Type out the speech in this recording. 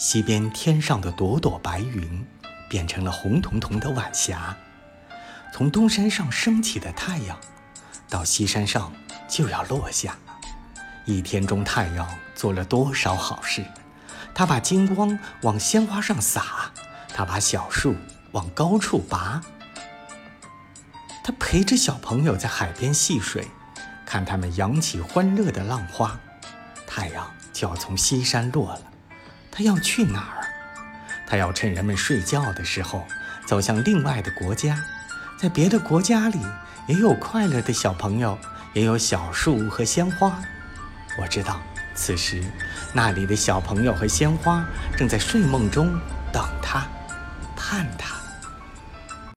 西边天上的朵朵白云变成了红彤彤的晚霞，从东山上升起的太阳，到西山上就要落下。一天中，太阳做了多少好事？他把金光往鲜花上洒，他把小树往高处拔，他陪着小朋友在海边戏水，看他们扬起欢乐的浪花。太阳就要从西山落了，他要去哪儿？他要趁人们睡觉的时候，走向另外的国家，在别的国家里也有快乐的小朋友，也有小树和鲜花。我知道，此时那里的小朋友和鲜花正在睡梦中等他。盼他